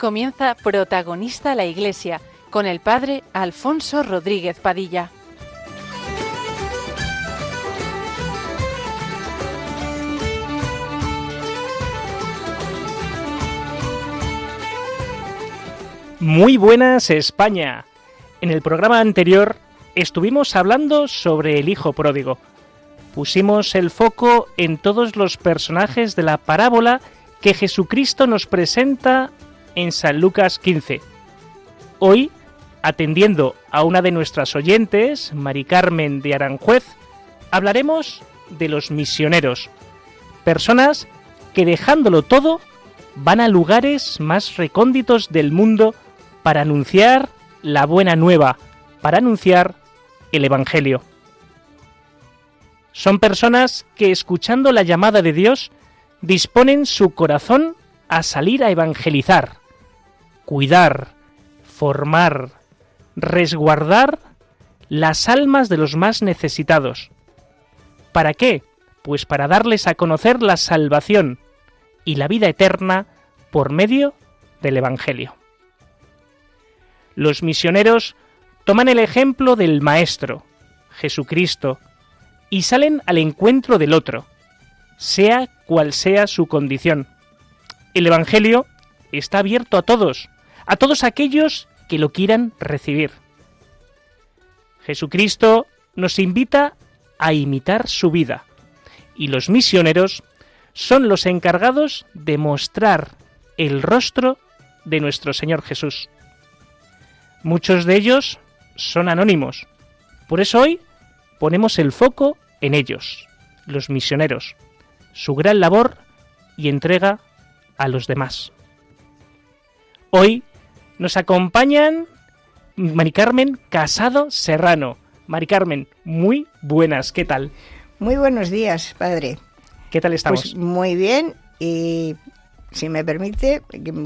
comienza Protagonista la Iglesia con el Padre Alfonso Rodríguez Padilla. Muy buenas España. En el programa anterior estuvimos hablando sobre el Hijo Pródigo. Pusimos el foco en todos los personajes de la parábola que Jesucristo nos presenta en San Lucas 15. Hoy, atendiendo a una de nuestras oyentes, Mari Carmen de Aranjuez, hablaremos de los misioneros, personas que dejándolo todo van a lugares más recónditos del mundo para anunciar la buena nueva, para anunciar el Evangelio. Son personas que escuchando la llamada de Dios disponen su corazón a salir a evangelizar, cuidar, formar, resguardar las almas de los más necesitados. ¿Para qué? Pues para darles a conocer la salvación y la vida eterna por medio del Evangelio. Los misioneros toman el ejemplo del Maestro, Jesucristo, y salen al encuentro del otro, sea cual sea su condición. El Evangelio está abierto a todos, a todos aquellos que lo quieran recibir. Jesucristo nos invita a imitar su vida y los misioneros son los encargados de mostrar el rostro de nuestro Señor Jesús. Muchos de ellos son anónimos, por eso hoy ponemos el foco en ellos, los misioneros su gran labor y entrega a los demás. Hoy nos acompañan Mari Carmen Casado Serrano. Mari Carmen, muy buenas, ¿qué tal? Muy buenos días, padre. ¿Qué tal estamos? Pues muy bien y si me permite,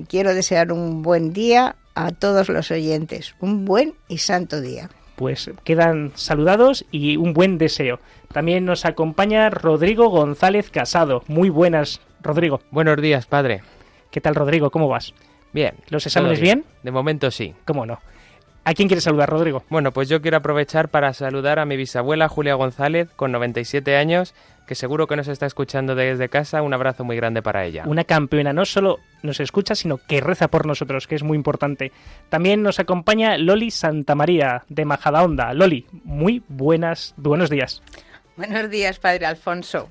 quiero desear un buen día a todos los oyentes, un buen y santo día. Pues quedan saludados y un buen deseo. También nos acompaña Rodrigo González Casado. Muy buenas, Rodrigo. Buenos días, padre. ¿Qué tal, Rodrigo? ¿Cómo vas? Bien. ¿Los exámenes bien? De momento sí. ¿Cómo no? ¿A quién quieres saludar, Rodrigo? Bueno, pues yo quiero aprovechar para saludar a mi bisabuela Julia González, con 97 años, que seguro que nos está escuchando desde casa. Un abrazo muy grande para ella. Una campeona, no solo nos escucha, sino que reza por nosotros, que es muy importante. También nos acompaña Loli Santamaría, de Majadahonda. Loli, muy buenas, buenos días. Buenos días, Padre Alfonso.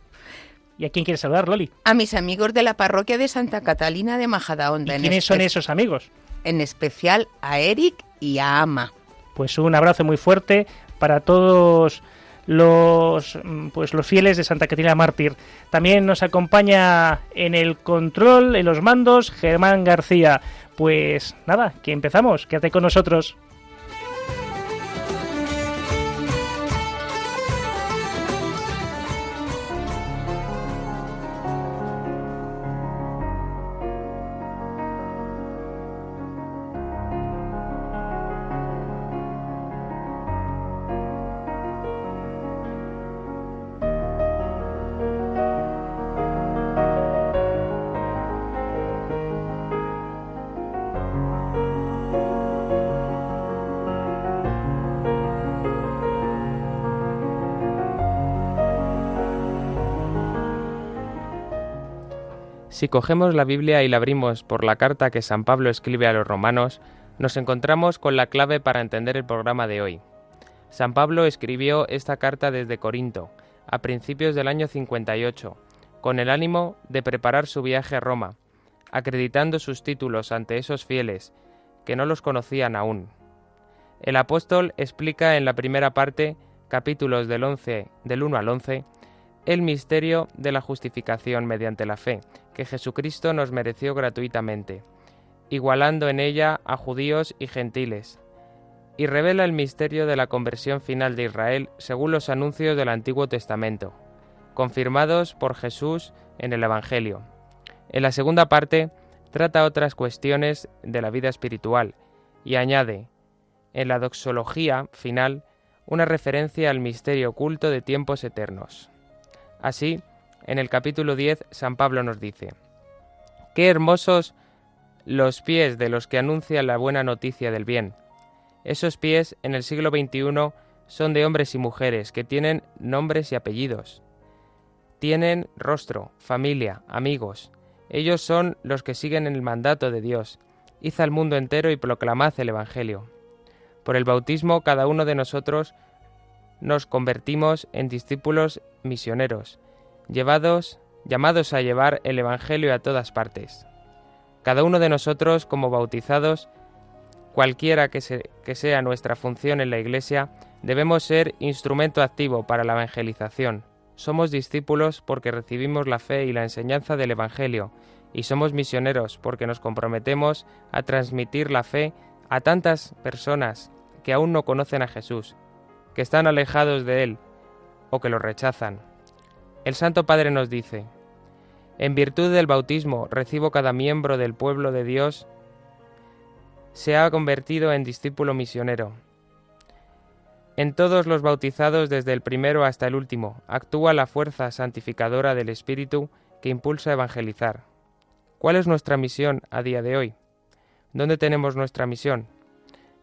¿Y a quién quieres saludar, Loli? A mis amigos de la parroquia de Santa Catalina de Majadahonda. ¿Y quiénes son esos amigos? En especial a Eric y a Ama. Pues un abrazo muy fuerte para todos los pues los fieles de Santa Catalina Mártir. También nos acompaña en el control, en los mandos, Germán García. Pues nada, que empezamos, quédate con nosotros. Si cogemos la Biblia y la abrimos por la carta que San Pablo escribe a los romanos, nos encontramos con la clave para entender el programa de hoy. San Pablo escribió esta carta desde Corinto, a principios del año 58, con el ánimo de preparar su viaje a Roma, acreditando sus títulos ante esos fieles, que no los conocían aún. El apóstol explica en la primera parte, capítulos del, 11, del 1 al 11, el misterio de la justificación mediante la fe, que Jesucristo nos mereció gratuitamente, igualando en ella a judíos y gentiles, y revela el misterio de la conversión final de Israel según los anuncios del Antiguo Testamento, confirmados por Jesús en el Evangelio. En la segunda parte trata otras cuestiones de la vida espiritual y añade, en la doxología final, una referencia al misterio oculto de tiempos eternos. Así, en el capítulo 10, San Pablo nos dice, Qué hermosos los pies de los que anuncian la buena noticia del bien. Esos pies en el siglo XXI son de hombres y mujeres que tienen nombres y apellidos. Tienen rostro, familia, amigos. Ellos son los que siguen el mandato de Dios. Id al mundo entero y proclamad el Evangelio. Por el bautismo cada uno de nosotros nos convertimos en discípulos misioneros, llevados, llamados a llevar el Evangelio a todas partes. Cada uno de nosotros, como bautizados, cualquiera que, que sea nuestra función en la Iglesia, debemos ser instrumento activo para la evangelización. Somos discípulos porque recibimos la fe y la enseñanza del Evangelio, y somos misioneros porque nos comprometemos a transmitir la fe a tantas personas que aún no conocen a Jesús, que están alejados de Él o que lo rechazan. El Santo Padre nos dice, En virtud del bautismo recibo cada miembro del pueblo de Dios se ha convertido en discípulo misionero. En todos los bautizados desde el primero hasta el último actúa la fuerza santificadora del Espíritu que impulsa a evangelizar. ¿Cuál es nuestra misión a día de hoy? ¿Dónde tenemos nuestra misión?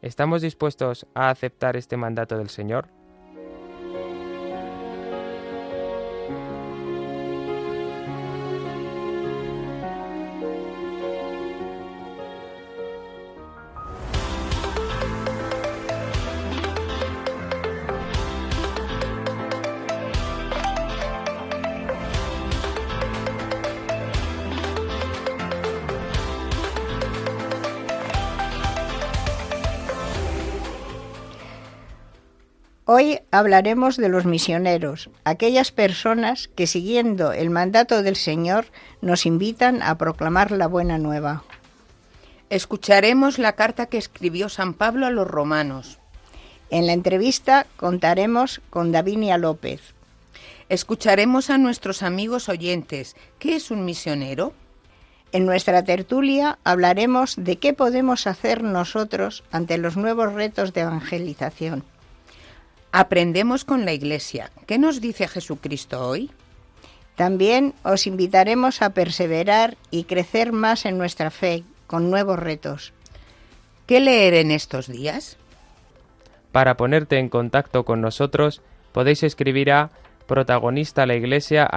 ¿Estamos dispuestos a aceptar este mandato del Señor? Hoy hablaremos de los misioneros, aquellas personas que siguiendo el mandato del Señor nos invitan a proclamar la buena nueva. Escucharemos la carta que escribió San Pablo a los romanos. En la entrevista contaremos con Davinia López. Escucharemos a nuestros amigos oyentes. ¿Qué es un misionero? En nuestra tertulia hablaremos de qué podemos hacer nosotros ante los nuevos retos de evangelización. Aprendemos con la Iglesia. ¿Qué nos dice Jesucristo hoy? También os invitaremos a perseverar y crecer más en nuestra fe con nuevos retos. ¿Qué leer en estos días? Para ponerte en contacto con nosotros podéis escribir a protagonista la iglesia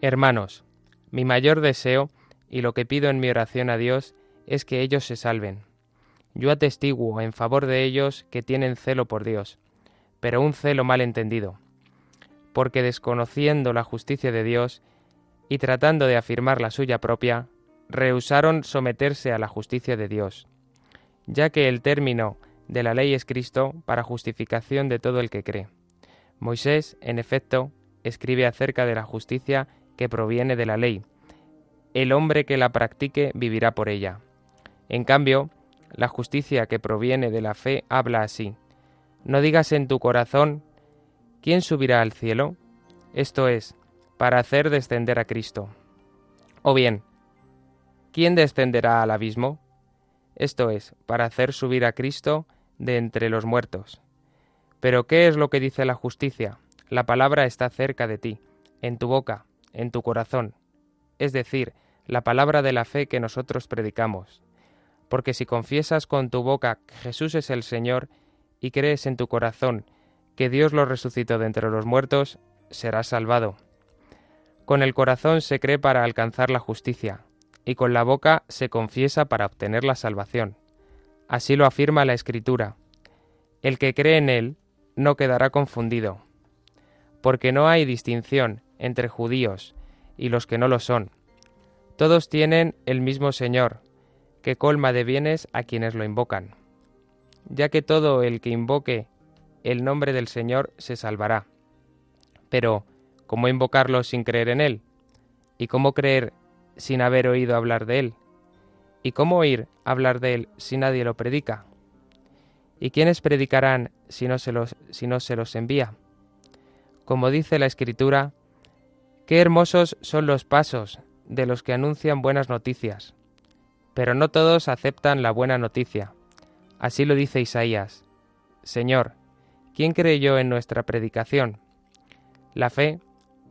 Hermanos, mi mayor deseo y lo que pido en mi oración a Dios es que ellos se salven. Yo atestiguo en favor de ellos que tienen celo por Dios, pero un celo mal entendido, porque desconociendo la justicia de Dios y tratando de afirmar la suya propia, rehusaron someterse a la justicia de Dios, ya que el término de la ley es Cristo para justificación de todo el que cree. Moisés, en efecto, escribe acerca de la justicia que proviene de la ley. El hombre que la practique vivirá por ella. En cambio, la justicia que proviene de la fe habla así. No digas en tu corazón, ¿quién subirá al cielo? Esto es, para hacer descender a Cristo. O bien, ¿quién descenderá al abismo? Esto es, para hacer subir a Cristo de entre los muertos. Pero ¿qué es lo que dice la justicia? La palabra está cerca de ti, en tu boca, en tu corazón, es decir, la palabra de la fe que nosotros predicamos. Porque si confiesas con tu boca que Jesús es el Señor y crees en tu corazón que Dios lo resucitó de entre los muertos, serás salvado. Con el corazón se cree para alcanzar la justicia, y con la boca se confiesa para obtener la salvación. Así lo afirma la Escritura. El que cree en Él no quedará confundido. porque no hay distinción entre judíos y los que no lo son. Todos tienen el mismo Señor, que colma de bienes a quienes lo invocan. Ya que todo el que invoque el nombre del Señor se salvará. Pero, ¿cómo invocarlo sin creer en Él? ¿Y cómo creer sin haber oído hablar de Él? ¿Y cómo oír hablar de Él si nadie lo predica? ¿Y quiénes predicarán si no se los, si no se los envía? Como dice la Escritura, qué hermosos son los pasos de los que anuncian buenas noticias. Pero no todos aceptan la buena noticia. Así lo dice Isaías. Señor, ¿quién creyó en nuestra predicación? La fe,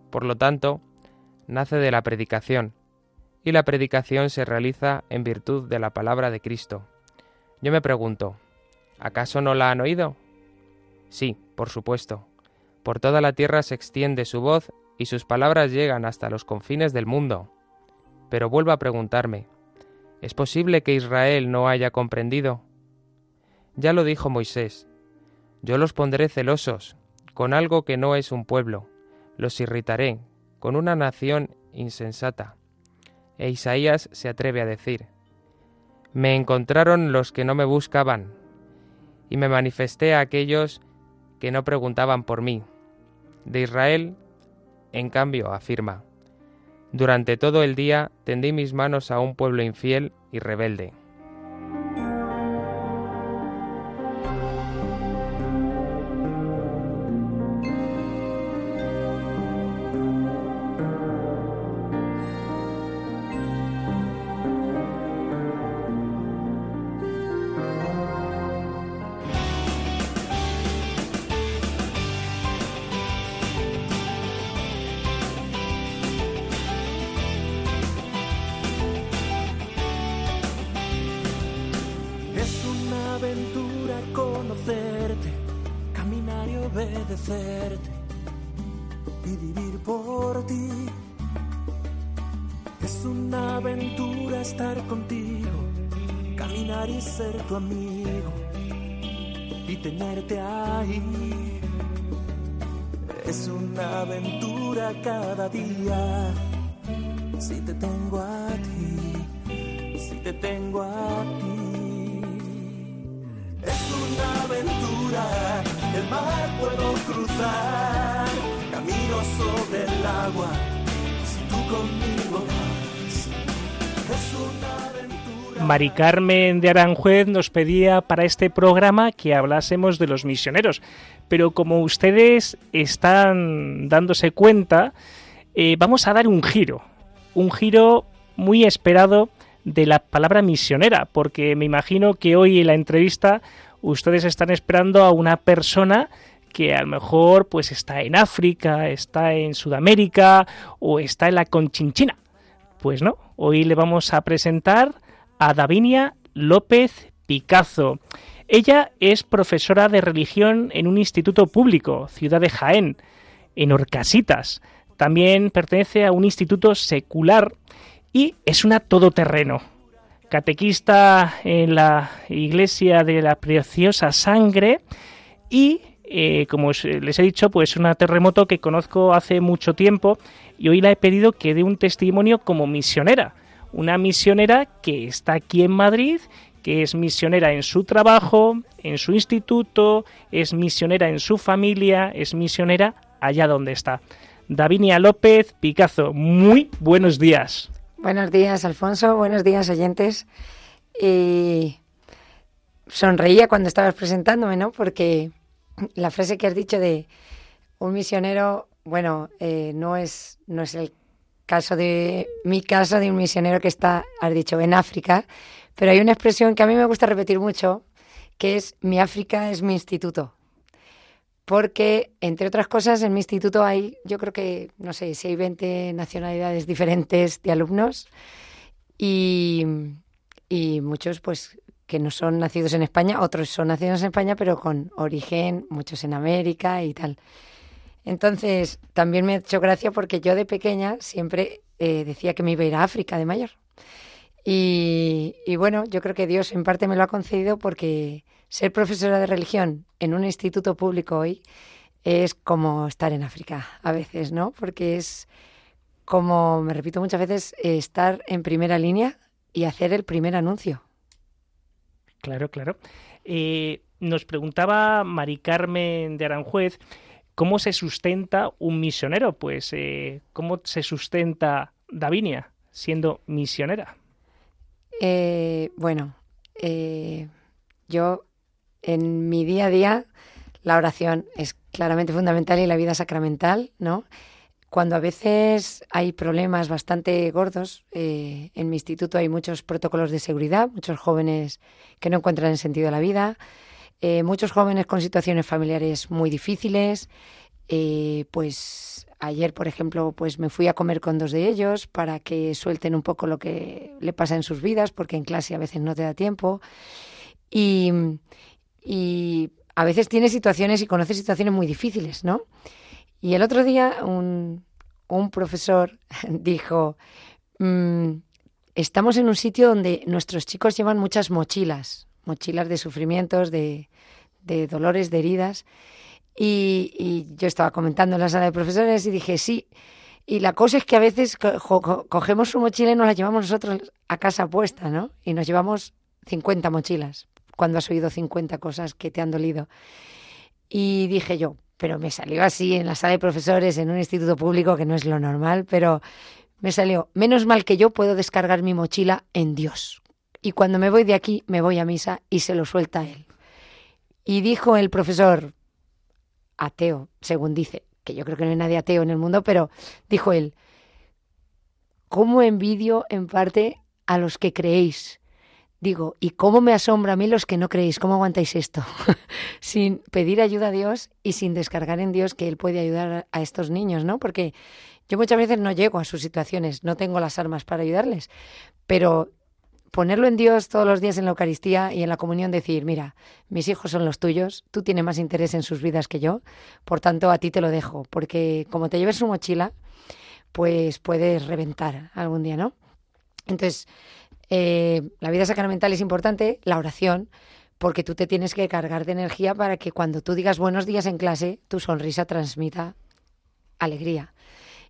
por lo tanto, nace de la predicación, y la predicación se realiza en virtud de la palabra de Cristo. Yo me pregunto, ¿acaso no la han oído? Sí, por supuesto. Por toda la tierra se extiende su voz y sus palabras llegan hasta los confines del mundo. Pero vuelvo a preguntarme, ¿es posible que Israel no haya comprendido? Ya lo dijo Moisés, yo los pondré celosos, con algo que no es un pueblo, los irritaré, con una nación insensata. E Isaías se atreve a decir, Me encontraron los que no me buscaban, y me manifesté a aquellos que no preguntaban por mí. De Israel, en cambio, afirma, Durante todo el día tendí mis manos a un pueblo infiel y rebelde. Mari Carmen de Aranjuez nos pedía para este programa que hablásemos de los misioneros, pero como ustedes están dándose cuenta, eh, vamos a dar un giro, un giro muy esperado de la palabra misionera, porque me imagino que hoy en la entrevista ustedes están esperando a una persona que a lo mejor pues está en África, está en Sudamérica o está en la Conchinchina. Pues no, hoy le vamos a presentar a Davinia López Picazo. Ella es profesora de religión en un instituto público, Ciudad de Jaén, en Orcasitas. También pertenece a un instituto secular y es una todoterreno. Catequista en la iglesia de la Preciosa Sangre y, eh, como os- les he dicho, pues una terremoto que conozco hace mucho tiempo y hoy la he pedido que dé un testimonio como misionera. Una misionera que está aquí en Madrid, que es misionera en su trabajo, en su instituto, es misionera en su familia, es misionera allá donde está. Davinia López Picazo, muy buenos días. Buenos días, Alfonso. Buenos días, oyentes. Y sonreía cuando estabas presentándome, ¿no? Porque la frase que has dicho de un misionero, bueno, eh, no es no es el caso de mi caso de un misionero que está, has dicho, en África, pero hay una expresión que a mí me gusta repetir mucho, que es mi África es mi instituto. Porque, entre otras cosas, en mi instituto hay, yo creo que, no sé, si hay 20 nacionalidades diferentes de alumnos y, y muchos, pues, que no son nacidos en España, otros son nacidos en España, pero con origen, muchos en América y tal. Entonces, también me ha hecho gracia porque yo de pequeña siempre eh, decía que me iba a ir a África de mayor. Y, bueno, yo creo que Dios en parte me lo ha concedido porque ser profesora de religión en un instituto público hoy es como estar en África a veces, ¿no? Porque es como, me repito muchas veces, estar en primera línea y hacer el primer anuncio. Claro, claro. Eh, nos preguntaba Mari Carmen de Aranjuez cómo se sustenta un misionero. Pues, eh, ¿cómo se sustenta Davinia siendo misionera? Eh, bueno, yo en mi día a día la oración es claramente fundamental y la vida sacramental, ¿no? Cuando a veces hay problemas bastante gordos, eh, en mi instituto hay muchos protocolos de seguridad, muchos jóvenes que no encuentran el sentido de la vida, eh, muchos jóvenes con situaciones familiares muy difíciles. Eh, pues ayer, por ejemplo, pues me fui a comer con dos de ellos para que suelten un poco lo que le pasa en sus vidas, porque en clase a veces no te da tiempo. Y, y a veces tienes situaciones y conoces situaciones muy difíciles, ¿no? Y el otro día un, profesor dijo, mm, estamos en un sitio donde nuestros chicos llevan muchas mochilas, mochilas de sufrimientos, de, dolores, de heridas. Y, yo estaba comentando en la sala de profesores y dije, sí. Y la cosa es que a veces cogemos su mochila y nos la llevamos nosotros a casa puesta, ¿no? Y nos llevamos 50 mochilas, cuando has oído 50 cosas que te han dolido. Y dije yo, pero me salió así en la sala de profesores en un instituto público, que no es lo normal, pero me salió, menos mal que yo puedo descargar mi mochila en Dios. Y cuando me voy de aquí, me voy a misa y se lo suelta él. Y dijo el profesor, ateo, según dice, que yo creo que no hay nadie ateo en el mundo, pero dijo él, ¿cómo envidio en parte a los que creéis? Digo, ¿y cómo me asombra a mí los que no creéis? ¿Cómo aguantáis esto? sin pedir ayuda a Dios y sin descargar en Dios que Él puede ayudar a estos niños, ¿no? Porque yo muchas veces no llego a sus situaciones, no tengo las armas para ayudarles, pero ponerlo en Dios todos los días en la Eucaristía y en la comunión, decir, mira, mis hijos son los tuyos, tú tienes más interés en sus vidas que yo, por tanto a ti te lo dejo, porque como te lleves su mochila, pues puedes reventar algún día, ¿no? Entonces, eh, la vida sacramental es importante, la oración, porque tú te tienes que cargar de energía para que cuando tú digas buenos días en clase, tu sonrisa transmita alegría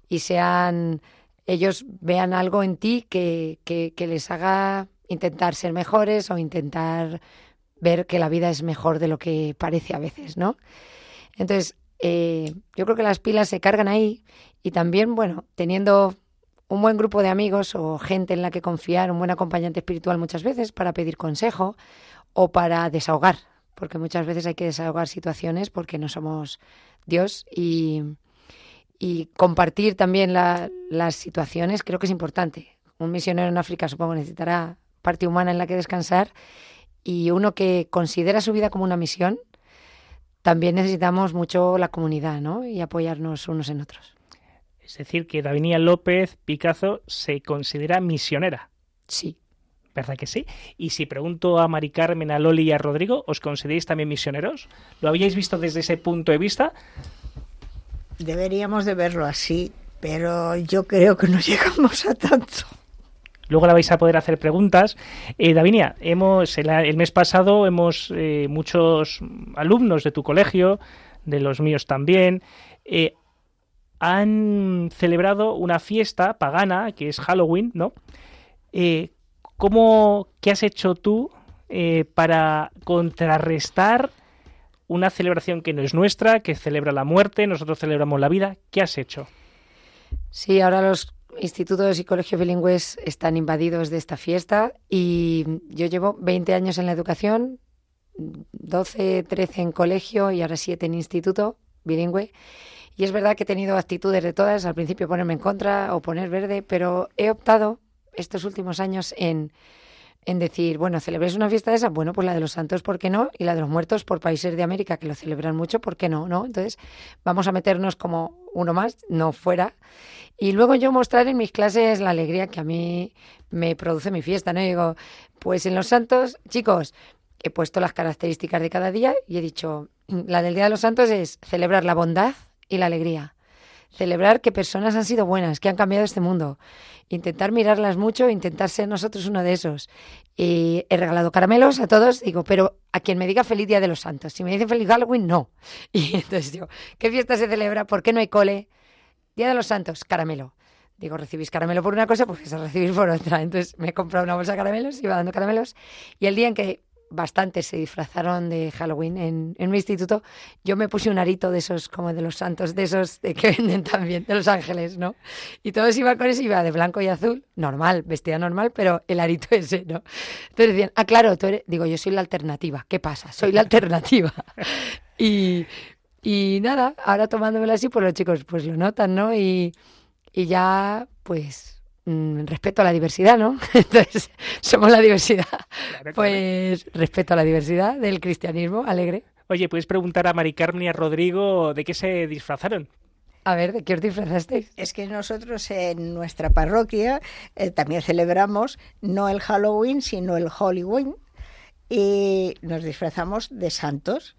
y sean ellos vean algo en ti que, que, les haga intentar ser mejores o intentar ver que la vida es mejor de lo que parece a veces, ¿no? Entonces, eh, yo creo que las pilas se cargan ahí y también, bueno, teniendo un buen grupo de amigos o gente en la que confiar, un buen acompañante espiritual muchas veces para pedir consejo o para desahogar, porque muchas veces hay que desahogar situaciones porque no somos Dios y, y compartir también las situaciones creo que es importante. Un misionero en África supongo necesitará parte humana en la que descansar y uno que considera su vida como una misión, también necesitamos mucho la comunidad ¿no? y apoyarnos unos en otros. Es decir, que Davinia López Picazo se considera misionera. Sí. ¿Verdad que sí? Y si pregunto a Mari Carmen, a Loli y a Rodrigo, ¿os consideráis también misioneros? ¿Lo habíais visto desde ese punto de vista? Deberíamos de verlo así, pero yo creo que no llegamos a tanto. Luego la vais a poder hacer preguntas. Eh, Davinia, hemos, el, mes pasado hemos eh, muchos alumnos de tu colegio, de los míos también, eh, han celebrado una fiesta pagana, que es Halloween, ¿no? Eh, ¿cómo, ¿Qué has hecho tú para contrarrestar una celebración que no es nuestra, que celebra la muerte, nosotros celebramos la vida? ¿Qué has hecho? Sí, ahora los institutos y colegios bilingües están invadidos de esta fiesta y yo llevo 20 años en la educación, 12, 13 en colegio y ahora 7 en instituto bilingüe. Y es verdad que he tenido actitudes de todas, al principio ponerme en contra o poner verde, pero he optado estos últimos años en, en decir, bueno, celebréis una fiesta de esa, bueno, pues la de los santos, ¿por qué no? Y la de los muertos por países de América que lo celebran mucho, ¿por qué no? ¿no? Entonces, vamos a meternos como uno más, no fuera. Y luego yo mostrar en mis clases la alegría que a mí me produce mi fiesta, ¿no? Y digo, pues en los santos, chicos, he puesto las características de cada día y he dicho, la del Día de los Santos es celebrar la bondad, y la alegría. Celebrar que personas han sido buenas, que han cambiado este mundo, intentar mirarlas mucho, intentar ser nosotros uno de esos. Y he regalado caramelos a todos, digo, pero a quien me diga feliz Día de los Santos. Si me dice feliz Halloween, no. Y entonces digo, ¿qué fiesta se celebra? ¿Por qué no hay cole? Día de los Santos, caramelo. Digo, recibís caramelo por una cosa, pues a recibir por otra. Entonces me he comprado una bolsa de caramelos, iba dando caramelos. Y el día en que bastantes se disfrazaron de Halloween en, en, mi instituto, yo me puse un arito de esos, como de los santos, de esos que venden también, de los ángeles, ¿no? Y todos iban con eso, iba de blanco y azul, normal, vestida normal, pero el arito ese, ¿no? Entonces decían, ah, claro, tú eres, digo, yo soy la alternativa, ¿qué pasa? Soy la alternativa. y, y nada, ahora tomándomelo así, pues los chicos pues lo notan, ¿no? Y, y ya, pues respeto a la diversidad, ¿no? Entonces, somos la diversidad. pues respeto a la diversidad del cristianismo alegre. Oye, puedes preguntar a Mari Carmen y a Rodrigo de qué se disfrazaron. A ver, ¿de qué os disfrazasteis? Es que nosotros en nuestra parroquia eh, también celebramos no el Halloween, sino el Halloween y nos disfrazamos de santos.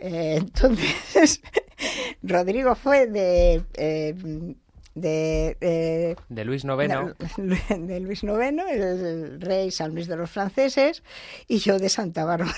Eh, entonces, Rodrigo fue de eh, de, de Luis IX. De, Luis IX, el, rey San Luis de los franceses, y yo de Santa Bárbara.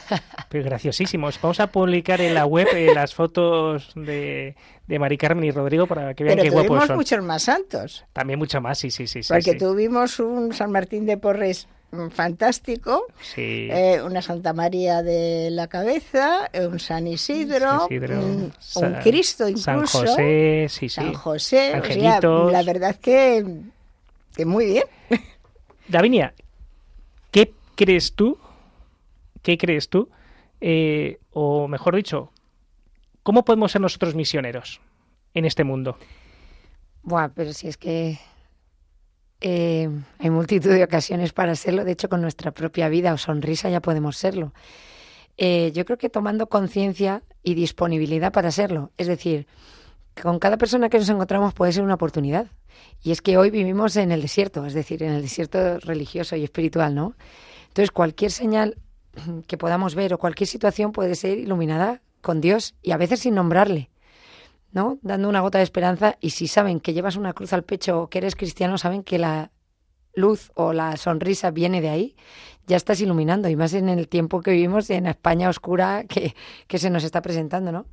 Pero graciosísimos. Vamos a publicar en la web eh, las fotos de, de Mari Carmen y Rodrigo para que vean qué guapos son. muchos más santos. También mucho más, sí, sí, sí. Porque sí. tuvimos un San Martín de Porres fantástico, sí. eh, una Santa María de la Cabeza, un San Isidro, San Isidro un, San, un, Cristo incluso, San José, sí, sí. San José. O sea, la verdad que, que muy bien. Davinia, ¿qué crees tú? ¿Qué crees tú? Eh, o mejor dicho, ¿cómo podemos ser nosotros misioneros en este mundo? Buah, pero si es que eh, hay multitud de ocasiones para serlo, de hecho con nuestra propia vida o sonrisa ya podemos serlo. Eh, yo creo que tomando conciencia y disponibilidad para serlo, es decir, con cada persona que nos encontramos puede ser una oportunidad. Y es que hoy vivimos en el desierto, es decir, en el desierto religioso y espiritual, ¿no? Entonces cualquier señal que podamos ver o cualquier situación puede ser iluminada con Dios y a veces sin nombrarle. ¿No? Dando una gota de esperanza y si saben que llevas una cruz al pecho o que eres cristiano, saben que la luz o la sonrisa viene de ahí, ya estás iluminando y más en el tiempo que vivimos en España oscura que, que se nos está presentando, ¿no?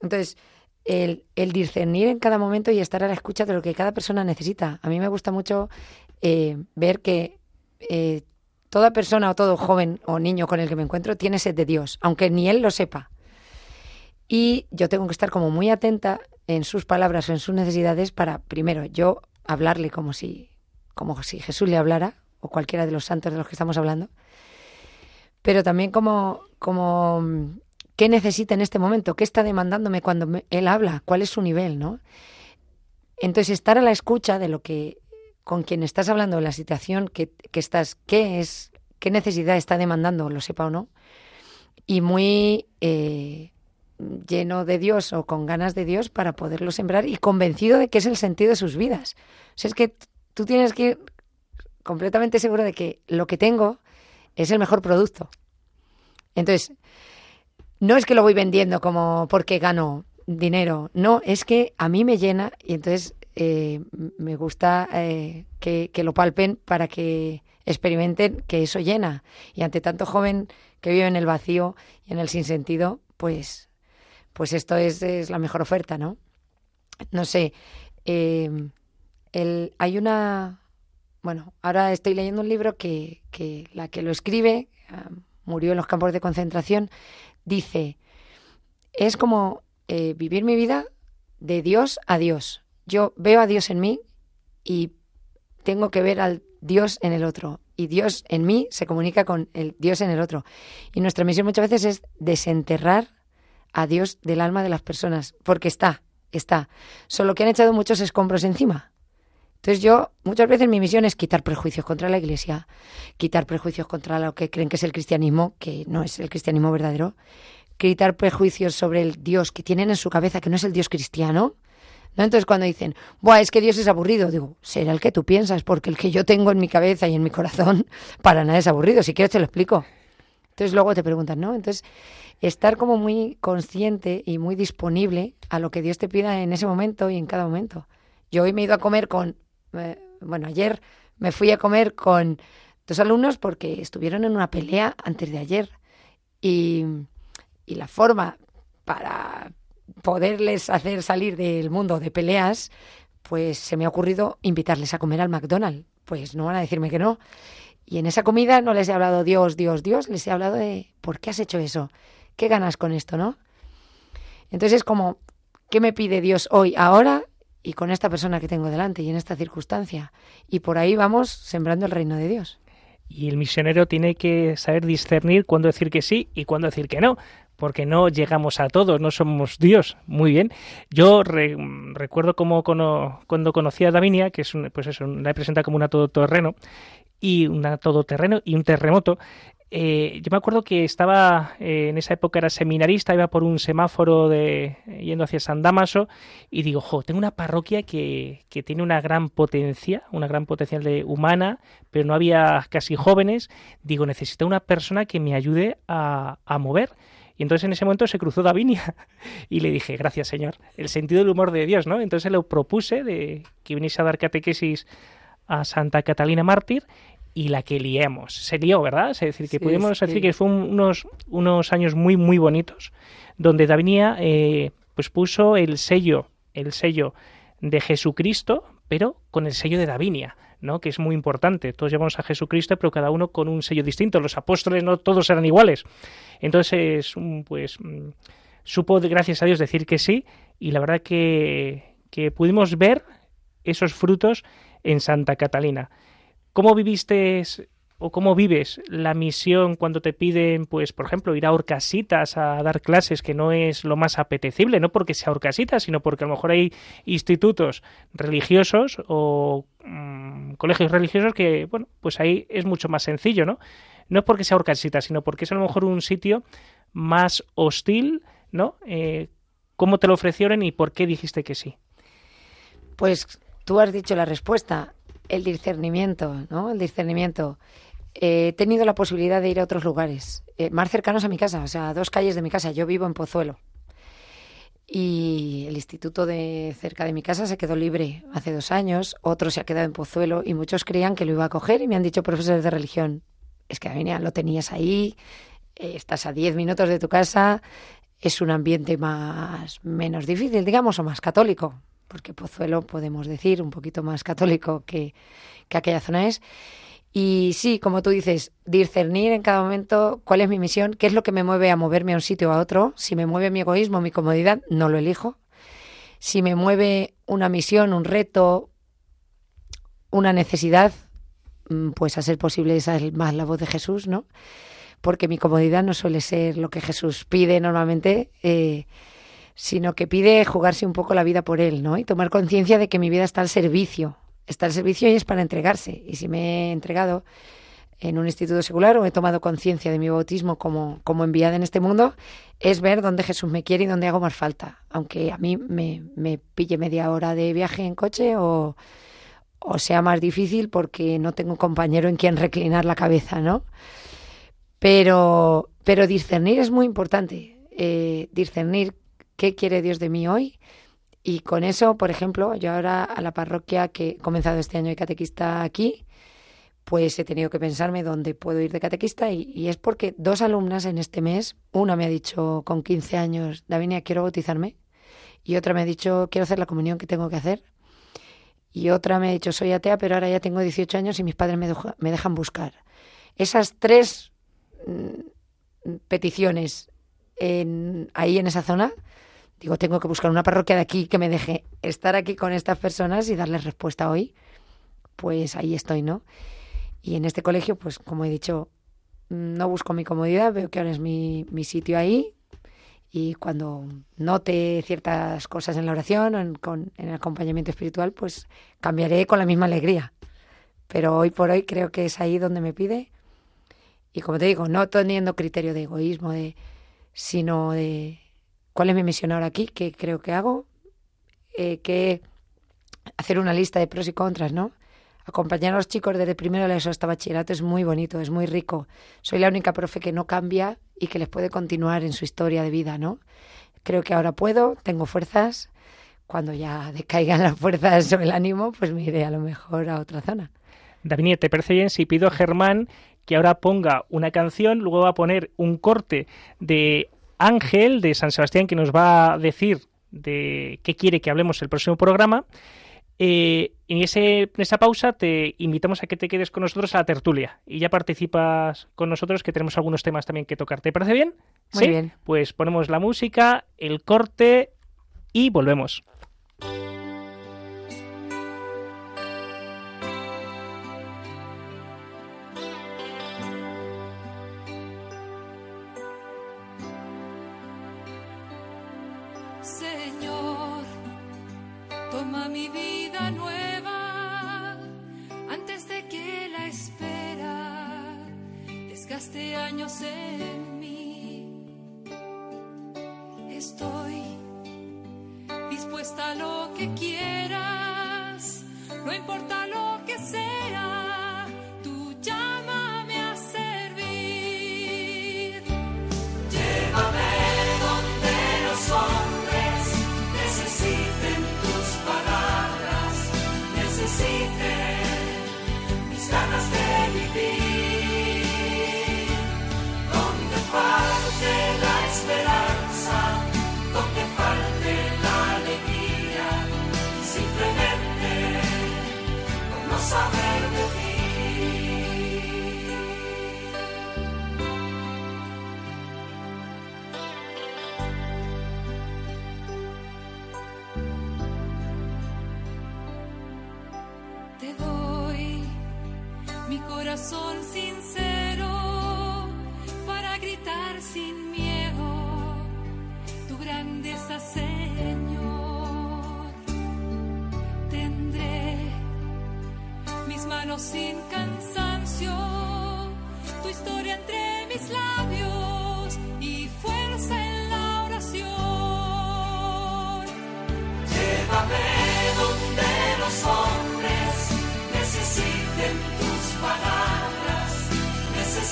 Entonces, el, el, discernir en cada momento y estar a la escucha de lo que cada persona necesita. A mí me gusta mucho eh, ver que eh, toda persona o todo joven o niño con el que me encuentro tiene sed de Dios, aunque ni él lo sepa. Y yo tengo que estar como muy atenta en sus palabras o en sus necesidades para, primero, yo hablarle como si, como si Jesús le hablara, o cualquiera de los santos de los que estamos hablando, pero también como, como qué necesita en este momento, qué está demandándome cuando me, él habla, cuál es su nivel, ¿no? Entonces, estar a la escucha de lo que con quien estás hablando, la situación que, que estás, qué es, qué necesidad está demandando, lo sepa o no, y muy eh, lleno de Dios o con ganas de Dios para poderlo sembrar y convencido de que es el sentido de sus vidas. O sea, es que tú tienes que ir completamente seguro de que lo que tengo es el mejor producto. Entonces, no es que lo voy vendiendo como porque gano dinero, no, es que a mí me llena y entonces eh, me gusta eh, que, que lo palpen para que experimenten que eso llena. Y ante tanto joven que vive en el vacío y en el sinsentido, pues pues esto es, es la mejor oferta, ¿no? No sé, eh, el, hay una... Bueno, ahora estoy leyendo un libro que, que la que lo escribe, murió en los campos de concentración, dice, es como eh, vivir mi vida de Dios a Dios. Yo veo a Dios en mí y tengo que ver al Dios en el otro. Y Dios en mí se comunica con el Dios en el otro. Y nuestra misión muchas veces es desenterrar a Dios del alma de las personas, porque está, está. Solo que han echado muchos escombros encima. Entonces yo, muchas veces mi misión es quitar prejuicios contra la Iglesia, quitar prejuicios contra lo que creen que es el cristianismo, que no es el cristianismo verdadero, quitar prejuicios sobre el Dios que tienen en su cabeza, que no es el Dios cristiano. ¿No? Entonces cuando dicen, Buah, es que Dios es aburrido, digo, será el que tú piensas, porque el que yo tengo en mi cabeza y en mi corazón para nada es aburrido. Si quieres te lo explico. Entonces luego te preguntan, ¿no? Entonces, estar como muy consciente y muy disponible a lo que Dios te pida en ese momento y en cada momento. Yo hoy me he ido a comer con, eh, bueno, ayer me fui a comer con dos alumnos porque estuvieron en una pelea antes de ayer y, y la forma para poderles hacer salir del mundo de peleas, pues se me ha ocurrido invitarles a comer al McDonald's. Pues no van a decirme que no. Y en esa comida no les he hablado Dios, Dios, Dios, les he hablado de ¿por qué has hecho eso? ¿Qué ganas con esto, no? Entonces es como, ¿qué me pide Dios hoy, ahora y con esta persona que tengo delante y en esta circunstancia? Y por ahí vamos sembrando el reino de Dios. Y el misionero tiene que saber discernir cuándo decir que sí y cuándo decir que no, porque no llegamos a todos, no somos Dios. Muy bien. Yo recuerdo como cuando conocí a Davinia, que es un, pues eso, la presenta como una todoterreno, y una todoterreno y un terremoto. Eh, yo me acuerdo que estaba, eh, en esa época era seminarista, iba por un semáforo de, yendo hacia San Damaso y digo, jo, tengo una parroquia que, que tiene una gran potencia, una gran potencial de humana, pero no había casi jóvenes. Digo, necesito una persona que me ayude a, a mover. Y entonces en ese momento se cruzó Davinia y le dije, gracias Señor, el sentido del humor de Dios, ¿no? Entonces le propuse de que viniese a dar catequesis a Santa Catalina Mártir y la que liemos. Se lió, ¿verdad? Es decir, que pudimos decir que fue unos, unos años muy, muy bonitos, donde Davinia eh, pues puso el sello, el sello de Jesucristo, pero con el sello de Davinia. ¿no? que es muy importante. Todos llevamos a Jesucristo, pero cada uno con un sello distinto. Los apóstoles no todos eran iguales. Entonces, pues mm, supo, gracias a Dios, decir que sí, y la verdad que, que pudimos ver esos frutos en Santa Catalina. ¿Cómo viviste o cómo vives la misión cuando te piden, pues, por ejemplo, ir a Orcasitas a dar clases, que no es lo más apetecible, no porque sea Orcasitas, sino porque a lo mejor hay institutos religiosos o mm, colegios religiosos que, bueno, pues ahí es mucho más sencillo, ¿no? No es porque sea Orcasitas, sino porque es a lo mejor un sitio más hostil, ¿no? Eh, ¿Cómo te lo ofrecieron y por qué dijiste que sí? Pues tú has dicho la respuesta el discernimiento, ¿no? El discernimiento. Eh, he tenido la posibilidad de ir a otros lugares, eh, más cercanos a mi casa, o sea, dos calles de mi casa. Yo vivo en Pozuelo. Y el instituto de cerca de mi casa se quedó libre hace dos años, otro se ha quedado en Pozuelo y muchos creían que lo iba a coger y me han dicho profesores de religión, es que venía, lo tenías ahí, eh, estás a diez minutos de tu casa, es un ambiente más menos difícil, digamos, o más católico porque Pozuelo podemos decir un poquito más católico que, que aquella zona es. Y sí, como tú dices, discernir en cada momento cuál es mi misión, qué es lo que me mueve a moverme a un sitio o a otro. Si me mueve mi egoísmo, mi comodidad, no lo elijo. Si me mueve una misión, un reto, una necesidad, mm, pues a ser posible esa es más la voz de Jesús, ¿no? Porque mi comodidad no suele ser lo que Jesús pide normalmente. Eh, sino que pide jugarse un poco la vida por él, ¿no? Y tomar conciencia de que mi vida está al servicio, está al servicio y es para entregarse. Y si me he entregado en un instituto secular o he tomado conciencia de mi bautismo como, como enviada en este mundo, es ver dónde Jesús me quiere y dónde hago más falta. Aunque a mí me, pille media hora de viaje en coche o, sea más difícil porque no tengo compañero en quien reclinar la cabeza, ¿no? Pero, pero discernir es muy importante. Eh, discernir qué quiere Dios de mí hoy. Y con eso, por ejemplo, yo ahora a la parroquia que he comenzado este año de catequista aquí, pues he tenido que pensarme dónde puedo ir de catequista y, es porque dos alumnas en este mes, una me ha dicho con 15 años, Davinia, quiero bautizarme, y otra me ha dicho, quiero hacer la comunión que tengo que hacer, y otra me ha dicho, soy atea, pero ahora ya tengo 18 años y mis padres me, dejan buscar. Esas tres mm, peticiones ahí en esa zona, digo, tengo que buscar una parroquia de aquí que me deje estar aquí con estas personas y darles respuesta hoy, pues ahí estoy, ¿no? Y en este colegio, pues como he dicho, no busco mi comodidad, veo que ahora es mi, mi sitio ahí y cuando note ciertas cosas en la oración o en, con, en el acompañamiento espiritual, pues cambiaré con la misma alegría. Pero hoy por hoy creo que es ahí donde me pide. Y como te digo, no teniendo criterio de egoísmo, de sino de cuál es mi misión ahora aquí, qué creo que hago, eh, que hacer una lista de pros y contras, ¿no? acompañar a los chicos desde primero de eso hasta bachillerato es muy bonito, es muy rico. Soy la única profe que no cambia y que les puede continuar en su historia de vida, ¿no? Creo que ahora puedo, tengo fuerzas. Cuando ya decaigan las fuerzas o el ánimo, pues me iré a lo mejor a otra zona. David, ¿te parece bien si pido a Germán que ahora ponga una canción, luego va a poner un corte de Ángel de San Sebastián que nos va a decir de qué quiere que hablemos el próximo programa? Eh, en, ese, en esa pausa te invitamos a que te quedes con nosotros a la tertulia y ya participas con nosotros que tenemos algunos temas también que tocar. ¿Te parece bien? Muy bien. Pues ponemos la música, el corte y volvemos.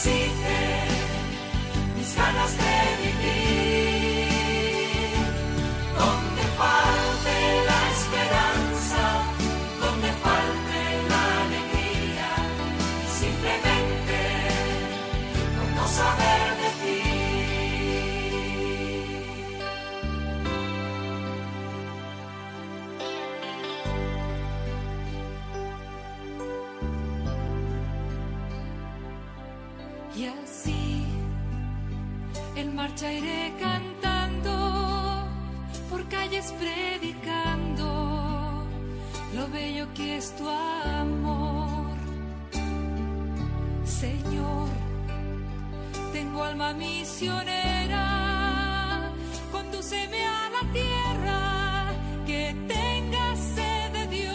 Necesiten que es tu amor. Señor, tengo alma misionera, condúceme a la tierra que tenga sed de Dios.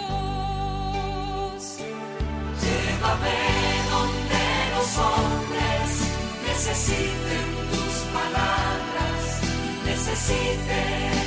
Llévame donde los hombres necesiten tus palabras, necesiten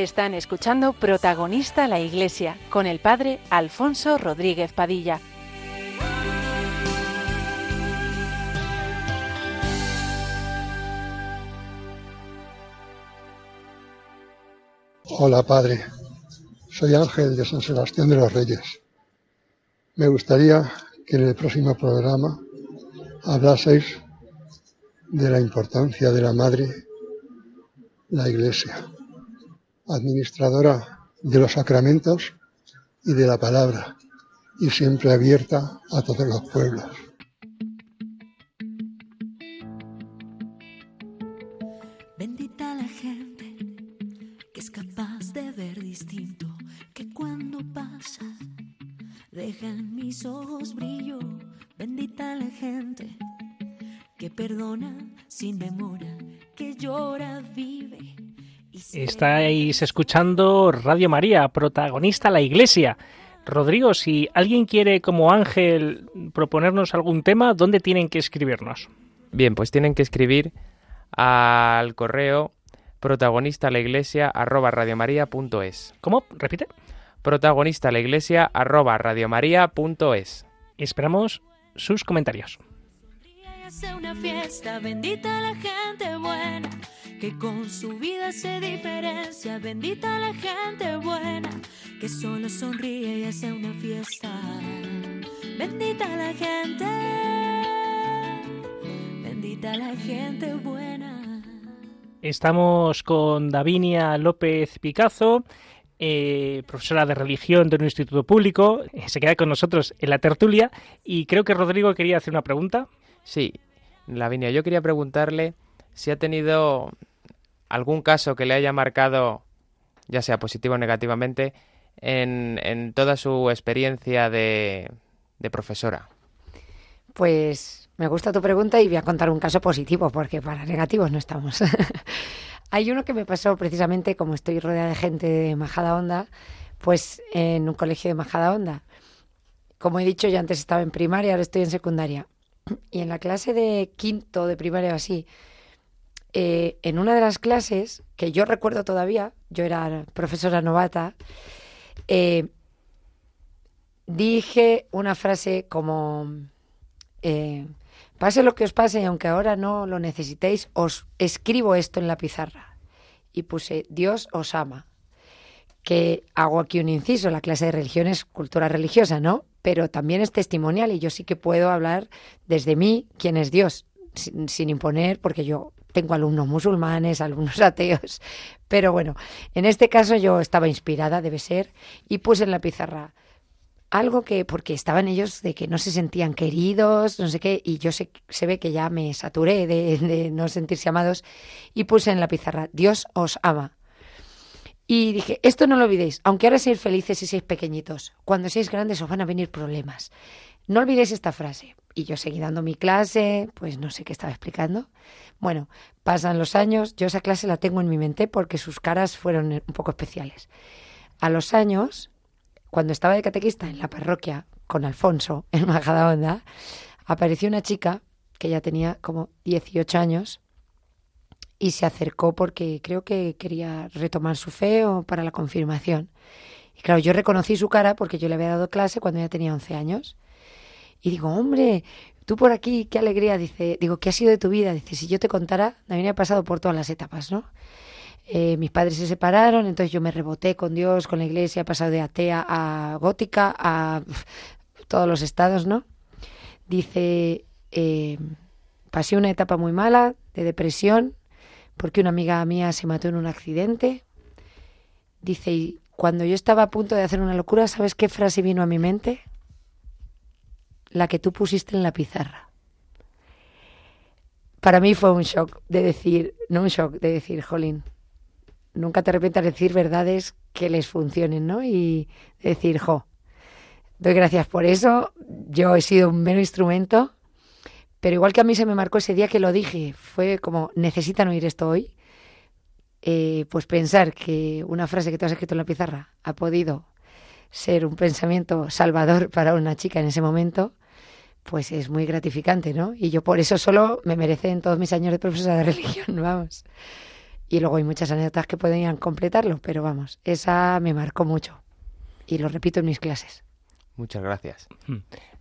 Están escuchando Protagonista la Iglesia con el padre Alfonso Rodríguez Padilla. Hola, Padre. Soy Ángel de San Sebastián de los Reyes. Me gustaría que en el próximo programa hablaseis de la importancia de la Madre, la Iglesia, administradora de los sacramentos y de la palabra, y siempre abierta a todos los pueblos. Estáis escuchando Radio María, protagonista la Iglesia. Rodrigo, si alguien quiere como Ángel proponernos algún tema, ¿dónde tienen que escribirnos? Bien, pues tienen que escribir al correo protagonista la iglesia arroba radiomaria.es. ¿Cómo? Repite. Protagonista la iglesia arroba radiomaria.es. Esperamos sus comentarios. Hace una fiesta, bendita la gente buena, que con su vida se diferencia, bendita la gente buena, que solo sonríe y hace una fiesta, bendita la gente, bendita la gente buena. Estamos con Davinia López Picazo, eh, profesora de religión de un instituto público. Se queda con nosotros en la tertulia y creo que Rodrigo quería hacer una pregunta. Sí, Lavinia, yo quería preguntarle si ha tenido algún caso que le haya marcado, ya sea positivo o negativamente, en, en toda su experiencia de, de profesora. Pues me gusta tu pregunta y voy a contar un caso positivo, porque para negativos no estamos. Hay uno que me pasó precisamente, como estoy rodeada de gente de Majada Onda, pues en un colegio de Majada Onda. Como he dicho, yo antes estaba en primaria, ahora estoy en secundaria. Y en la clase de quinto de primaria así, eh, en una de las clases, que yo recuerdo todavía, yo era profesora novata, eh, dije una frase como, eh, pase lo que os pase aunque ahora no lo necesitéis, os escribo esto en la pizarra. Y puse, Dios os ama. Que hago aquí un inciso, la clase de religión es cultura religiosa, ¿no? Pero también es testimonial y yo sí que puedo hablar desde mí quién es Dios, sin, sin imponer, porque yo tengo alumnos musulmanes, alumnos ateos, pero bueno, en este caso yo estaba inspirada, debe ser, y puse en la pizarra algo que, porque estaban ellos de que no se sentían queridos, no sé qué, y yo sé, se ve que ya me saturé de no sentirse amados, y puse en la pizarra, Dios os ama. Y dije, esto no lo olvidéis, aunque ahora seáis felices y seáis pequeñitos, cuando seáis grandes os van a venir problemas. No olvidéis esta frase. Y yo seguí dando mi clase, pues no sé qué estaba explicando. Bueno, pasan los años, yo esa clase la tengo en mi mente porque sus caras fueron un poco especiales. A los años, cuando estaba de catequista en la parroquia con Alfonso, en Majadahonda, apareció una chica que ya tenía como 18 años y se acercó porque creo que quería retomar su fe o para la confirmación. Y claro, yo reconocí su cara porque yo le había dado clase cuando ella tenía 11 años. Y digo, hombre, tú por aquí, qué alegría. Dice, digo, ¿qué ha sido de tu vida? Dice, si yo te contara, me he pasado por todas las etapas, ¿no? Eh, mis padres se separaron, entonces yo me reboté con Dios, con la iglesia, he pasado de atea a gótica, a todos los estados, ¿no? Dice, eh, pasé una etapa muy mala de depresión porque una amiga mía se mató en un accidente. Dice, y cuando yo estaba a punto de hacer una locura, ¿sabes qué frase vino a mi mente? La que tú pusiste en la pizarra. Para mí fue un shock de decir, no un shock, de decir, jolín, nunca te arrepientas de decir verdades que les funcionen, ¿no? Y decir, jo, doy gracias por eso, yo he sido un mero instrumento, pero igual que a mí se me marcó ese día que lo dije, fue como, necesitan oír esto hoy, eh, pues pensar que una frase que tú has escrito en la pizarra ha podido ser un pensamiento salvador para una chica en ese momento, pues es muy gratificante, ¿no? Y yo por eso solo me merecen todos mis años de profesora de religión, vamos. Y luego hay muchas anécdotas que podrían completarlo, pero vamos, esa me marcó mucho. Y lo repito en mis clases. Muchas gracias.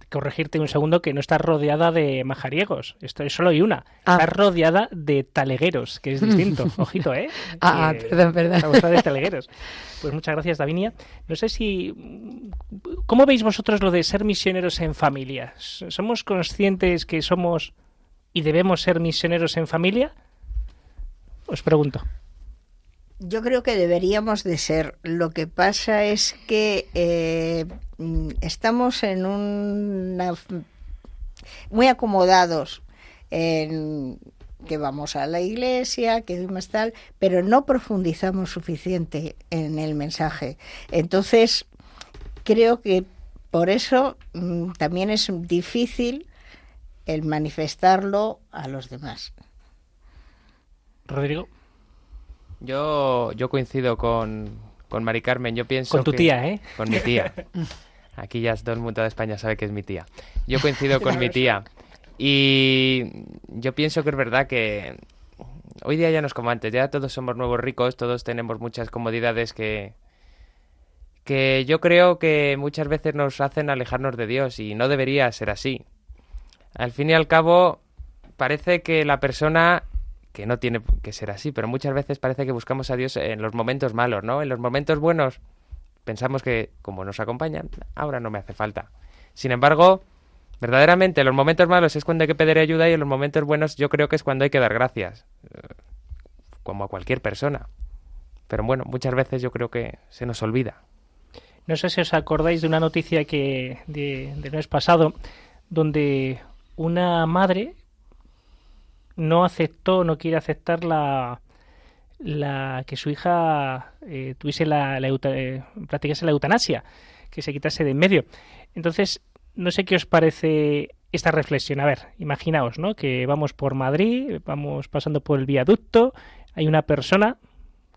Corregirte un segundo que no estás rodeada de majariegos. Esto es solo hay una. Ah. Estás rodeada de talegueros, que es distinto. Ojito, ¿eh? Ah, Que perdón, perdón. estamos rodeados de talegueros. Pues muchas gracias, Davinia. No sé si. ¿Cómo veis vosotros lo de ser misioneros en familia? ¿Somos conscientes que somos y debemos ser misioneros en familia? Os pregunto. Yo creo que deberíamos de ser. Lo que pasa es que eh, mm, estamos en una muy acomodados en que vamos a la iglesia, que más tal, pero no profundizamos suficiente en el mensaje. Entonces, creo que por eso mm, también es difícil el manifestarlo a los demás. Rodrigo. Yo, yo coincido con, con Mari Carmen. Yo pienso Con tu que- tía, ¿eh? Con mi tía. Aquí ya todo el mundo de España sabe que es mi tía. Yo coincido con mi tía. Y yo pienso que es verdad que hoy día ya no es como antes. Ya todos somos nuevos ricos, todos tenemos muchas comodidades que, que yo creo que muchas veces nos hacen alejarnos de Dios y no debería ser así. Al fin y al cabo, parece que la persona que no tiene que ser así, pero muchas veces parece que buscamos a Dios en los momentos malos, ¿no? En los momentos buenos pensamos que como nos acompañan, ahora no me hace falta. Sin embargo, verdaderamente en los momentos malos es cuando hay que pedir ayuda y en los momentos buenos yo creo que es cuando hay que dar gracias, eh, como a cualquier persona. Pero bueno, muchas veces yo creo que se nos olvida. No sé si os acordáis de una noticia que de, del mes pasado, donde una madre no aceptó, no quiere aceptar la, que su hija eh, tuviese la, la eh, practicase la eutanasia, que se quitase de en medio. Entonces, no sé qué os parece esta reflexión. A ver, imaginaos, ¿no? Que vamos por Madrid, vamos pasando por el viaducto, hay una persona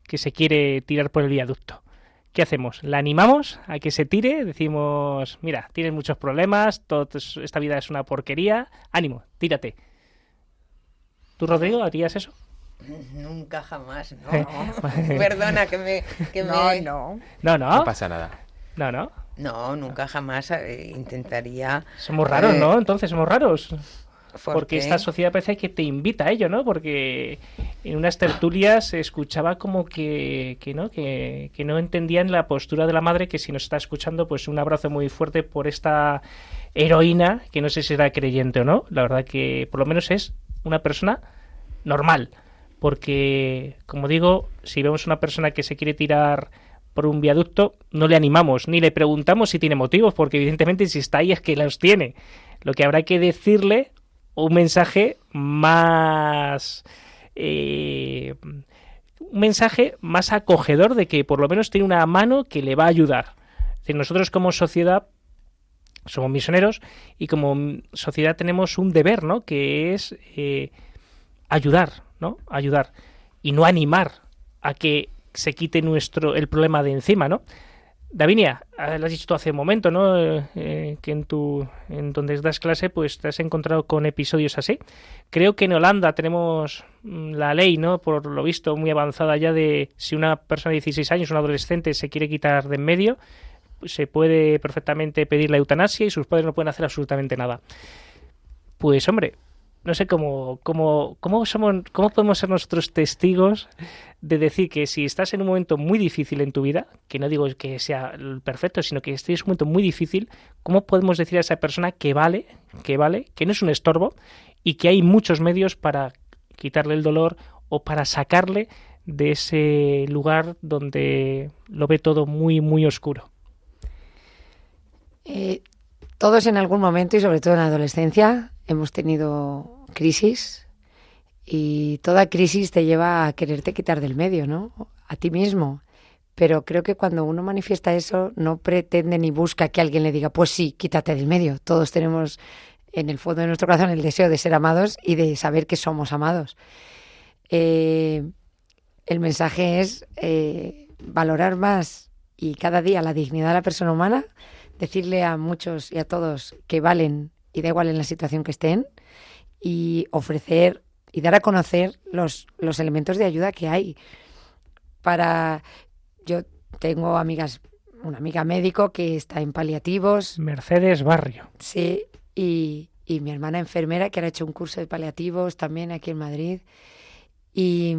que se quiere tirar por el viaducto. ¿Qué hacemos? ¿La animamos a que se tire? Decimos, mira, tienes muchos problemas, todo, es- esta vida es una porquería, ánimo, tírate. ¿Tú, Rodrigo, harías eso? Nunca jamás, no. Perdona que me... Que No, me... no. No, no. No pasa nada. No, no. No, nunca jamás eh, intentaría... Somos raros, Eh, ¿no? Entonces somos raros. ¿por Porque qué? esta sociedad parece que te invita a ello, ¿no? Porque en unas tertulias se escuchaba como que, que no, que, que no entendían la postura de la madre, que si nos está escuchando, pues un abrazo muy fuerte por esta heroína, que no sé si era creyente o no. La verdad que por lo menos es una persona normal. Porque, como digo, si vemos una persona que se quiere tirar por un viaducto, no le animamos, ni le preguntamos si tiene motivos, porque evidentemente si está ahí es que los tiene. Lo que habrá que decirle un mensaje más eh, un mensaje más acogedor de que por lo menos tiene una mano que le va a ayudar. Es decir, nosotros como sociedad somos misioneros y como sociedad tenemos un deber, ¿no? Que es eh, ayudar, ¿no? Ayudar y no animar a que se quite nuestro el problema de encima, ¿no? Davinia, ah, lo has dicho tú hace un momento, ¿no? Eh, eh, que en tu en donde das clase, pues te has encontrado con episodios así. Creo que en Holanda tenemos mm, la ley, ¿no? Por lo visto, muy avanzada ya de si una persona de 16 años, un adolescente, se quiere quitar de en medio, se puede perfectamente pedir la eutanasia y sus padres no pueden hacer absolutamente nada. Pues hombre, no sé cómo, cómo, cómo somos, cómo podemos ser nosotros testigos de decir que si estás en un momento muy difícil en tu vida, que no digo que sea el perfecto, sino que estés en un momento muy difícil, ¿cómo podemos decir a esa persona que vale, que vale, que no es un estorbo y que hay muchos medios para quitarle el dolor o para sacarle de ese lugar donde lo ve todo muy, muy oscuro? Eh, todos en algún momento y sobre todo en la adolescencia hemos tenido crisis y toda crisis te lleva a quererte quitar del medio, ¿no? A ti mismo. Pero creo que cuando uno manifiesta eso no pretende ni busca que alguien le diga, pues sí, quítate del medio. Todos tenemos en el fondo de nuestro corazón el deseo de ser amados y de saber que somos amados. Eh, el mensaje es eh, valorar más y cada día la dignidad de la persona humana, decirle a muchos y a todos que valen y da igual en la situación que estén y ofrecer y dar a conocer los, los elementos de ayuda que hay. Para yo tengo amigas, una amiga médico que está en paliativos, Mercedes Barrio. Sí, y, y mi hermana enfermera que ahora ha hecho un curso de paliativos también aquí en Madrid. Y,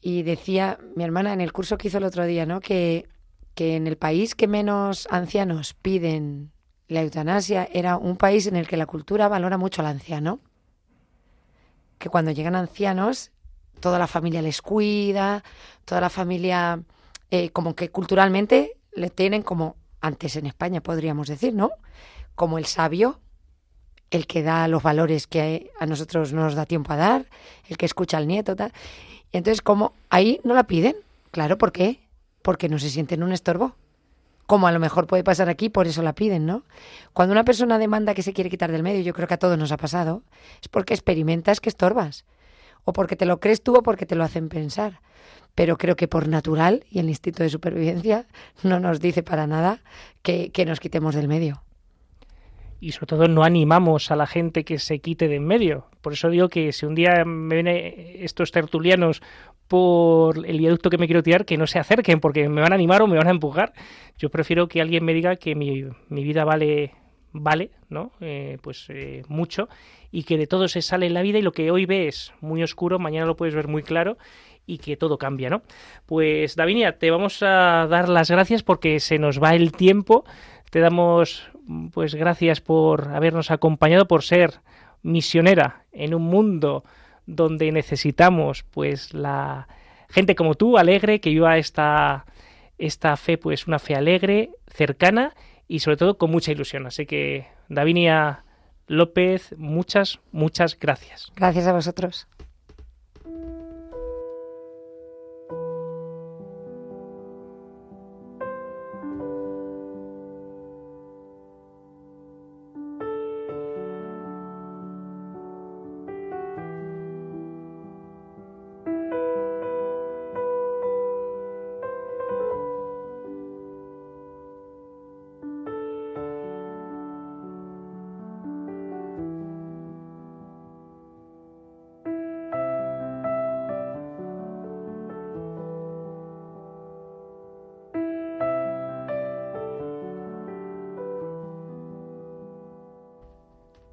y decía mi hermana en el curso que hizo el otro día, ¿no? Que, que en el país que menos ancianos piden la eutanasia era un país en el que la cultura valora mucho al anciano. Que cuando llegan ancianos, toda la familia les cuida, toda la familia, eh, como que culturalmente le tienen como antes en España, podríamos decir, ¿no? Como el sabio, el que da los valores que a nosotros no nos da tiempo a dar, el que escucha al nieto, tal. Y entonces, como ahí no la piden, claro, ¿por qué? Porque no se sienten un estorbo. como a lo mejor puede pasar aquí, por eso la piden, ¿no? Cuando una persona demanda que se quiere quitar del medio, yo creo que a todos nos ha pasado, es porque experimentas que estorbas, o porque te lo crees tú o porque te lo hacen pensar. Pero creo que por natural y el instinto de supervivencia no nos dice para nada que, que nos quitemos del medio y sobre todo no animamos a la gente que se quite de en medio. Por eso digo que si un día me ven estos tertulianos por el viaducto que me quiero tirar, que no se acerquen porque me van a animar o me van a empujar. Yo prefiero que alguien me diga que mi, mi vida vale, vale, ¿no? Eh, pues eh, mucho y que de todo se sale en la vida y lo que hoy ves muy oscuro, mañana lo puedes ver muy claro y que todo cambia, ¿no? Pues Davinia, te vamos a dar las gracias porque se nos va el tiempo. Te damos pues gracias por habernos acompañado, por ser misionera en un mundo donde necesitamos pues la gente como tú, alegre, que viva esta, esta fe, pues una fe alegre, cercana y sobre todo con mucha ilusión. Así que Davinia López, muchas, muchas gracias. Gracias a vosotros.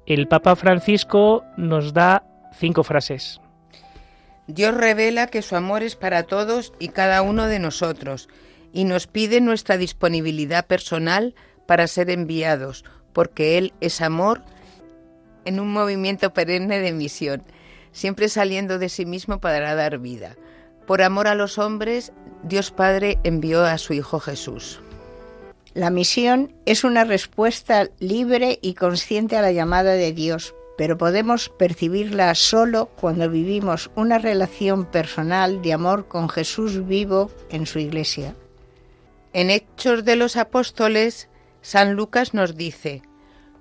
El Papa Francisco nos da cinco frases. Dios revela que su amor es para todos y cada uno de nosotros y nos pide nuestra disponibilidad personal para ser enviados, porque Él es amor en un movimiento perenne de misión, siempre saliendo de sí mismo para dar vida. Por amor a los hombres, Dios Padre envió a su Hijo Jesús. La misión es una respuesta libre y consciente a la llamada de Dios, pero podemos percibirla solo cuando vivimos una relación personal de amor con Jesús vivo en su iglesia. En Hechos de los Apóstoles, San Lucas nos dice,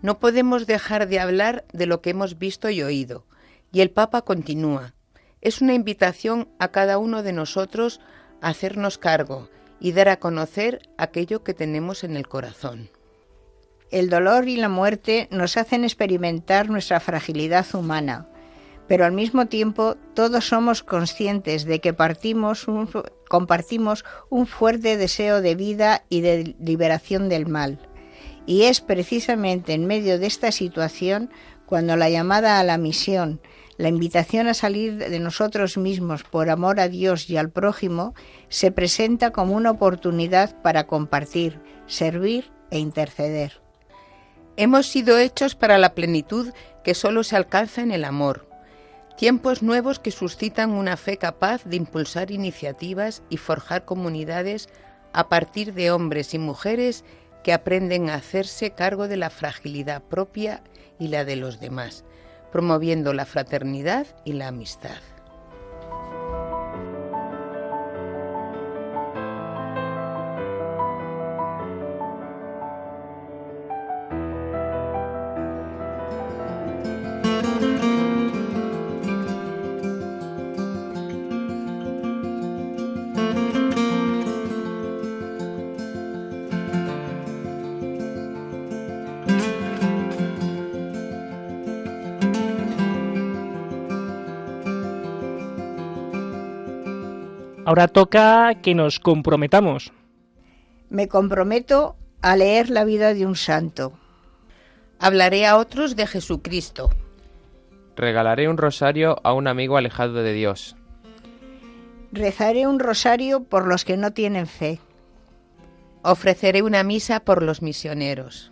no podemos dejar de hablar de lo que hemos visto y oído. Y el Papa continúa, es una invitación a cada uno de nosotros a hacernos cargo y dar a conocer aquello que tenemos en el corazón. El dolor y la muerte nos hacen experimentar nuestra fragilidad humana, pero al mismo tiempo todos somos conscientes de que partimos compartimos un fuerte deseo de vida y de liberación del mal. Y es precisamente en medio de esta situación cuando la llamada a la misión, la invitación a salir de nosotros mismos por amor a Dios y al prójimo se presenta como una oportunidad para compartir, servir e interceder. Hemos sido hechos para la plenitud que solo se alcanza en el amor. Tiempos nuevos que suscitan una fe capaz de impulsar iniciativas y forjar comunidades a partir de hombres y mujeres que aprenden a hacerse cargo de la fragilidad propia y la de los demás promoviendo la fraternidad y la amistad. Ahora toca que nos comprometamos. Me comprometo a leer la vida de un santo. Hablaré a otros de Jesucristo. Regalaré un rosario a un amigo alejado de Dios. Rezaré un rosario por los que no tienen fe. Ofreceré una misa por los misioneros.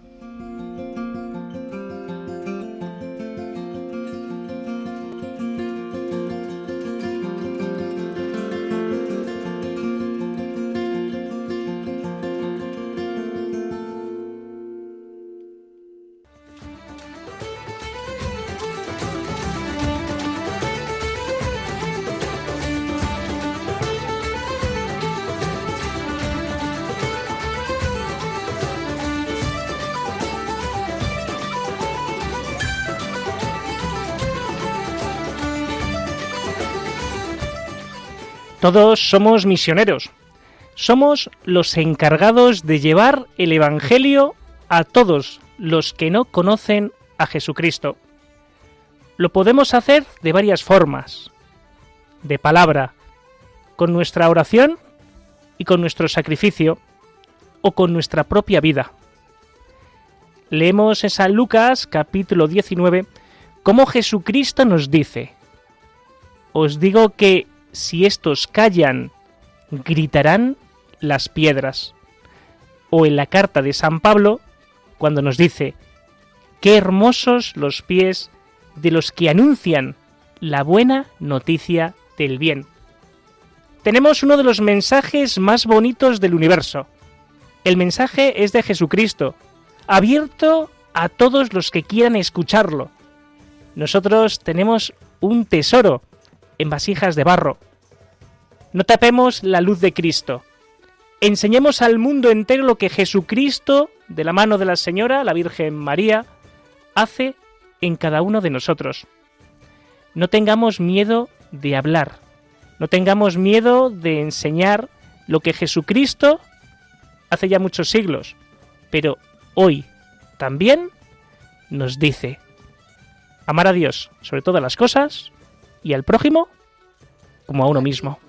Todos somos misioneros. Somos los encargados de llevar el Evangelio a todos los que no conocen a Jesucristo. Lo podemos hacer de varias formas. De palabra, con nuestra oración y con nuestro sacrificio, o con nuestra propia vida. Leemos en San Lucas capítulo 19 cómo Jesucristo nos dice, Os digo que si estos callan, gritarán las piedras. O en la carta de San Pablo, cuando nos dice, Qué hermosos los pies de los que anuncian la buena noticia del bien. Tenemos uno de los mensajes más bonitos del universo. El mensaje es de Jesucristo, abierto a todos los que quieran escucharlo. Nosotros tenemos un tesoro en vasijas de barro. No tapemos la luz de Cristo. Enseñemos al mundo entero lo que Jesucristo, de la mano de la Señora, la Virgen María, hace en cada uno de nosotros. No tengamos miedo de hablar, no tengamos miedo de enseñar lo que Jesucristo hace ya muchos siglos, pero hoy también nos dice amar a Dios sobre todas las cosas y al prójimo como a uno mismo.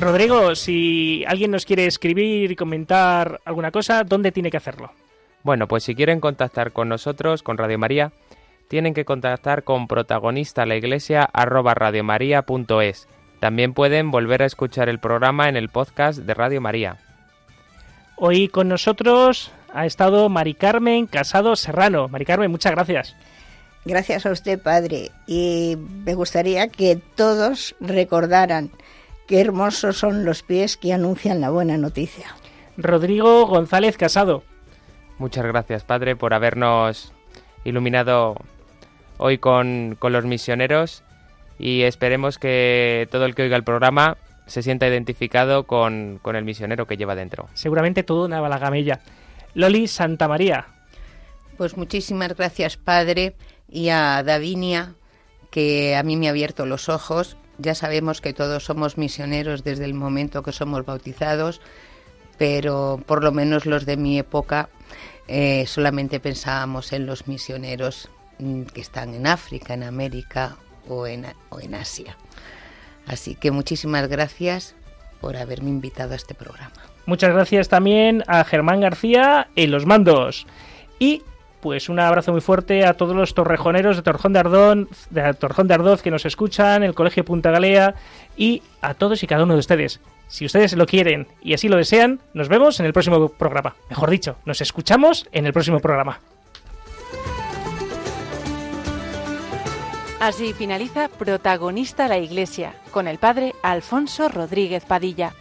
Rodrigo, si alguien nos quiere escribir y comentar alguna cosa, ¿dónde tiene que hacerlo? Bueno, pues si quieren contactar con nosotros, con Radio María, tienen que contactar con protagonista la iglesia arroba radiomaria.es. También pueden volver a escuchar el programa en el podcast de Radio María. Hoy con nosotros ha estado Mari Carmen Casado Serrano. Mari Carmen, muchas gracias. Gracias a usted, padre. Y me gustaría que todos recordaran Qué hermosos son los pies que anuncian la buena noticia. Rodrigo González Casado. Muchas gracias, Padre, por habernos iluminado hoy con, los misioneros y esperemos que todo el que oiga el programa se sienta identificado con, con el misionero que lleva dentro. Seguramente todo una balagamella. Loli Santa María. Pues muchísimas gracias, Padre, y a Davinia, que a mí me ha abierto los ojos ya sabemos que todos somos misioneros desde el momento que somos bautizados, pero por lo menos los de mi época eh, solamente pensábamos en los misioneros mm, que están en África, en América o en, Asia. Así que muchísimas gracias por haberme invitado a este programa. Muchas gracias también a Germán García en los mandos. Y pues un abrazo muy fuerte a todos los torrejoneros de Torjón de Ardón, de Torjón de Ardoz que nos escuchan, el Colegio Punta Galea y a todos y cada uno de ustedes. Si ustedes lo quieren y así lo desean, nos vemos en el próximo programa. Mejor dicho, nos escuchamos en el próximo programa. Así finaliza Protagonista la Iglesia con el padre Alfonso Rodríguez Padilla.